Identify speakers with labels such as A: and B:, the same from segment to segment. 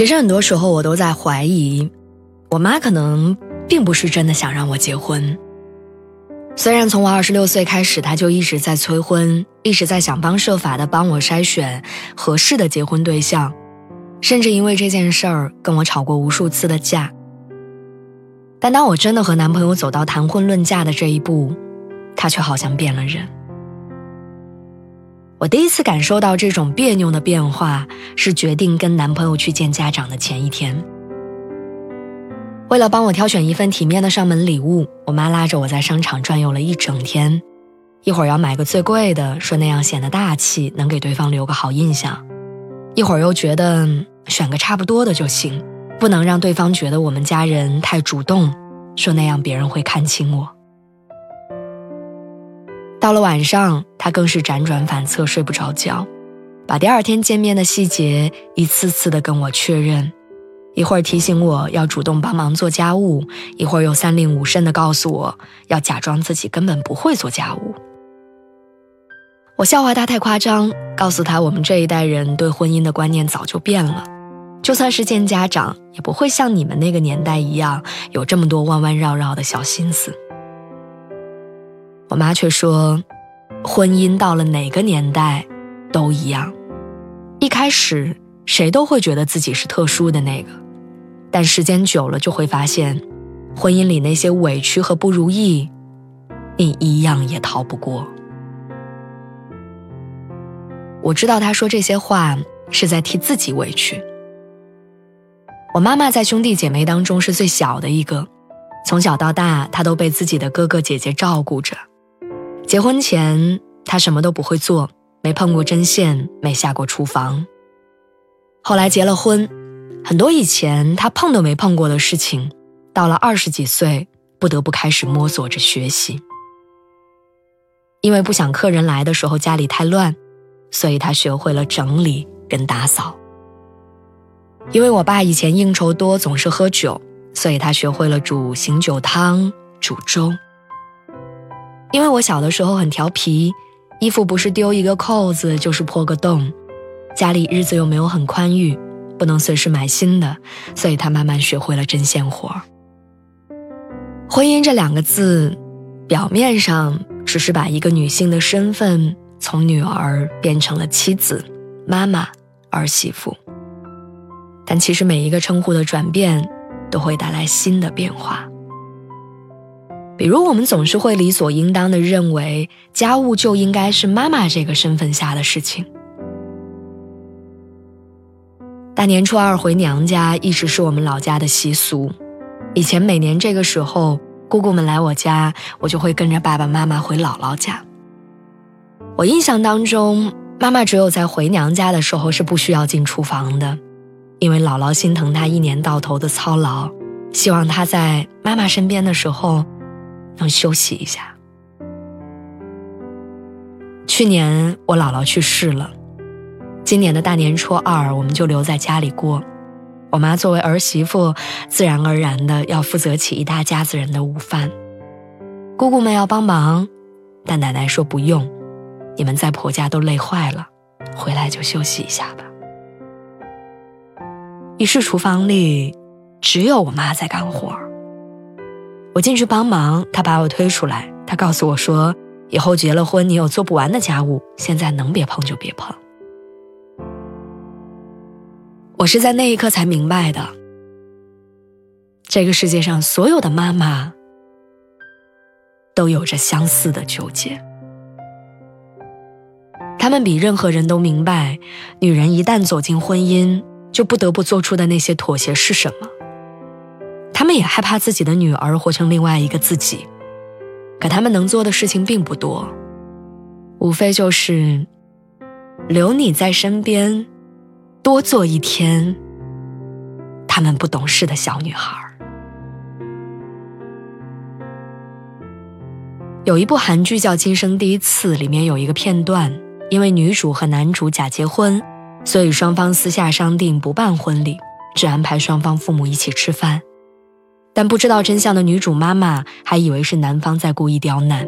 A: 其实很多时候，我都在怀疑，我妈可能并不是真的想让我结婚。虽然从我二十六岁开始，她就一直在催婚，一直在想方设法的帮我筛选合适的结婚对象，甚至因为这件事儿跟我吵过无数次的架。但当我真的和男朋友走到谈婚论嫁的这一步，她却好像变了人。我第一次感受到这种别扭的变化，是决定跟男朋友去见家长的前一天。为了帮我挑选一份体面的上门礼物，我妈拉着我在商场转悠了一整天。一会儿要买个最贵的，说那样显得大气，能给对方留个好印象；一会儿又觉得选个差不多的就行，不能让对方觉得我们家人太主动，说那样别人会看清我。到了晚上，他更是辗转反侧，睡不着觉，把第二天见面的细节一次次的跟我确认，一会儿提醒我要主动帮忙做家务，一会儿又三令五申的告诉我要假装自己根本不会做家务。我笑话他太夸张，告诉他我们这一代人对婚姻的观念早就变了，就算是见家长，也不会像你们那个年代一样有这么多弯弯绕绕的小心思。我妈却说，婚姻到了哪个年代，都一样。一开始谁都会觉得自己是特殊的那个，但时间久了就会发现，婚姻里那些委屈和不如意，你一样也逃不过。我知道她说这些话是在替自己委屈。我妈妈在兄弟姐妹当中是最小的一个，从小到大她都被自己的哥哥姐姐照顾着。结婚前，他什么都不会做，没碰过针线，没下过厨房。后来结了婚，很多以前他碰都没碰过的事情，到了二十几岁，不得不开始摸索着学习。因为不想客人来的时候家里太乱，所以他学会了整理跟打扫。因为我爸以前应酬多，总是喝酒，所以他学会了煮醒酒汤、煮粥。因为我小的时候很调皮，衣服不是丢一个扣子就是破个洞，家里日子又没有很宽裕，不能随时买新的，所以他慢慢学会了针线活。婚姻这两个字，表面上只是把一个女性的身份从女儿变成了妻子、妈妈、儿媳妇，但其实每一个称呼的转变，都会带来新的变化。比如，我们总是会理所应当的认为，家务就应该是妈妈这个身份下的事情。大年初二回娘家一直是我们老家的习俗。以前每年这个时候，姑姑们来我家，我就会跟着爸爸妈妈回姥姥家。我印象当中，妈妈只有在回娘家的时候是不需要进厨房的，因为姥姥心疼她一年到头的操劳，希望她在妈妈身边的时候。能休息一下。去年我姥姥去世了，今年的大年初二我们就留在家里过。我妈作为儿媳妇，自然而然的要负责起一大家子人的午饭。姑姑们要帮忙，但奶奶说不用，你们在婆家都累坏了，回来就休息一下吧。于是厨房里只有我妈在干活。我进去帮忙，他把我推出来。他告诉我说：“以后结了婚，你有做不完的家务，现在能别碰就别碰。”我是在那一刻才明白的，这个世界上所有的妈妈都有着相似的纠结。他们比任何人都明白，女人一旦走进婚姻，就不得不做出的那些妥协是什么。他们也害怕自己的女儿活成另外一个自己，可他们能做的事情并不多，无非就是留你在身边，多做一天他们不懂事的小女孩。有一部韩剧叫《今生第一次》，里面有一个片段，因为女主和男主假结婚，所以双方私下商定不办婚礼，只安排双方父母一起吃饭。但不知道真相的女主妈妈还以为是男方在故意刁难。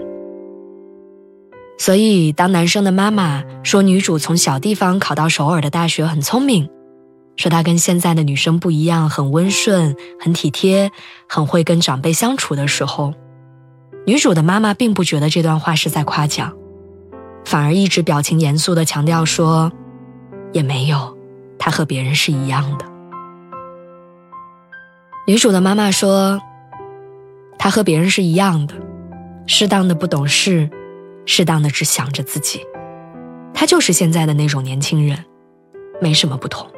A: 所以，当男生的妈妈说女主从小地方考到首尔的大学很聪明，说她跟现在的女生不一样，很温顺、很体贴、很会跟长辈相处的时候，女主的妈妈并不觉得这段话是在夸奖，反而一直表情严肃地强调说：“也没有，她和别人是一样的。”女主的妈妈说：“她和别人是一样的，适当的不懂事。”适当的只想着自己，她就是现在的那种年轻人，没什么不同。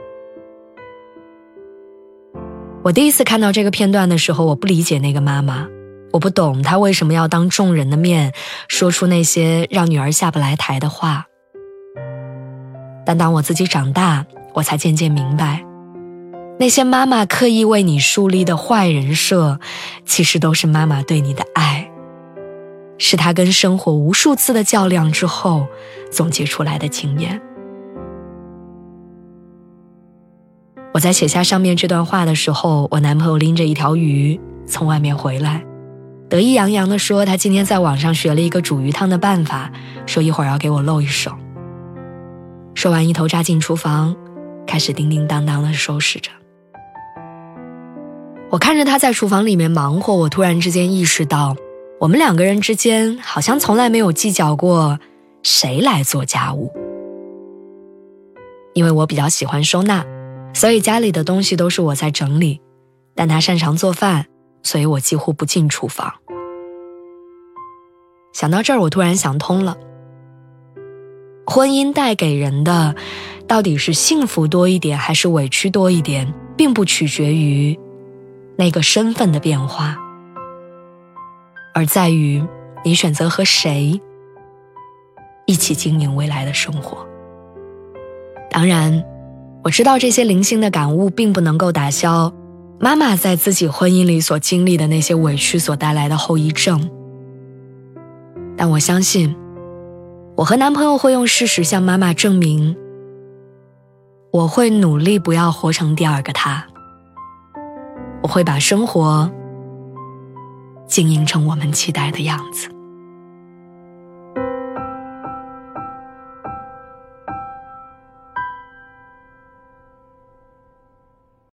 A: 我第一次看到这个片段的时候，我不理解那个妈妈，我不懂她为什么要当众人的面说出那些让女儿下不来台的话。但当我自己长大，我才渐渐明白，那些妈妈刻意为你树立的坏人设，其实都是妈妈对你的爱。是她跟生活无数次的较量之后总结出来的经验。我在写下上面这段话的时候，我男朋友拎着一条鱼从外面回来，得意洋洋地说他今天在网上学了一个煮鱼汤的办法，说一会儿要给我露一手。说完，一头扎进厨房，开始叮叮当当的收拾着。我看着他在厨房里面忙活，我突然之间意识到。我们两个人之间好像从来没有计较过谁来做家务，因为我比较喜欢收纳，所以家里的东西都是我在整理。但他擅长做饭，所以我几乎不进厨房。想到这儿，我突然想通了：婚姻带给人的到底是幸福多一点，还是委屈多一点，并不取决于那个身份的变化。而在于你选择和谁一起经营未来的生活。当然，我知道这些零星的感悟并不能够打消妈妈在自己婚姻里所经历的那些委屈所带来的后遗症。但我相信，我和男朋友会用事实向妈妈证明，我会努力不要活成第二个他。我会把生活。经营成我们期待的样子。